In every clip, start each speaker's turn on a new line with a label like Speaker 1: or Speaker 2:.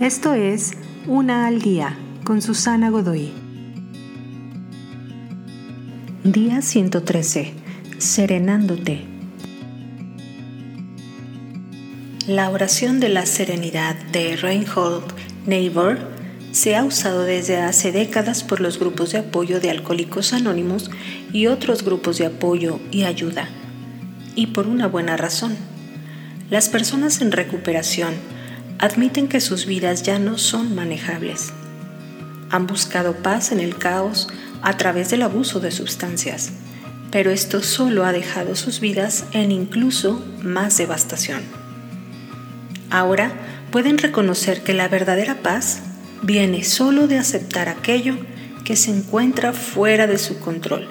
Speaker 1: Esto es Una al Día con Susana Godoy. Día 113. Serenándote. La oración de la serenidad de Reinhold Niebuhr se ha usado desde hace décadas por los grupos de apoyo de Alcohólicos Anónimos y otros grupos de apoyo y ayuda. Y por una buena razón las personas en recuperación admiten que sus vidas ya no son manejables. Han buscado paz en el caos a través del abuso de sustancias, pero esto solo ha dejado sus vidas en incluso más devastación. Ahora pueden reconocer que la verdadera paz viene solo de aceptar aquello que se encuentra fuera de su control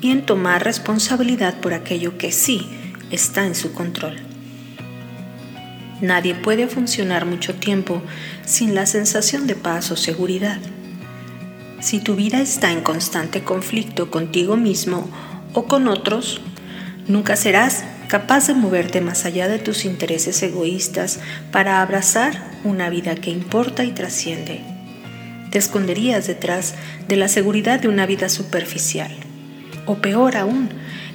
Speaker 1: y en tomar responsabilidad por aquello que sí está en su control. Nadie puede funcionar mucho tiempo sin la sensación de paz o seguridad. Si tu vida está en constante conflicto contigo mismo o con otros, nunca serás capaz de moverte más allá de tus intereses egoístas para abrazar una vida que importa y trasciende. Te esconderías detrás de la seguridad de una vida superficial. O peor aún,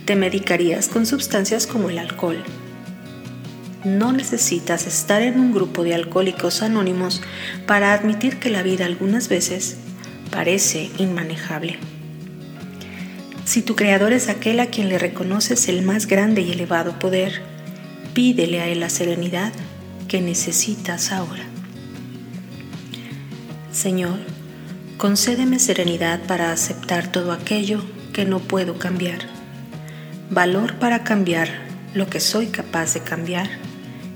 Speaker 1: te medicarías con sustancias como el alcohol no necesitas estar en un grupo de alcohólicos anónimos para admitir que la vida algunas veces parece inmanejable. Si tu creador es aquel a quien le reconoces el más grande y elevado poder, pídele a él la serenidad que necesitas ahora. Señor, concédeme serenidad para aceptar todo aquello que no puedo cambiar, valor para cambiar lo que soy capaz de cambiar